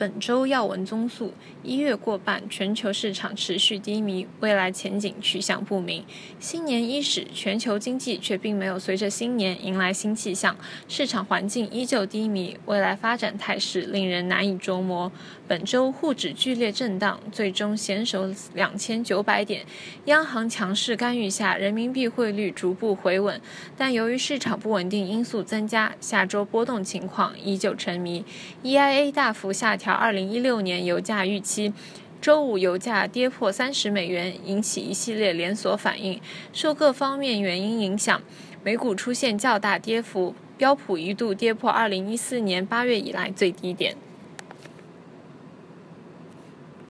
本周要闻综述：一月过半，全球市场持续低迷，未来前景去向不明。新年伊始，全球经济却并没有随着新年迎来新气象，市场环境依旧低迷，未来发展态势令人难以捉摸。本周沪指剧烈震荡，最终险守两千九百点。央行强势干预下，人民币汇率逐步回稳，但由于市场不稳定因素增加，下周波动情况依旧沉迷。EIA 大幅下调。二零一六年油价预期，周五油价跌破三十美元，引起一系列连锁反应。受各方面原因影响，美股出现较大跌幅，标普一度跌破二零一四年八月以来最低点。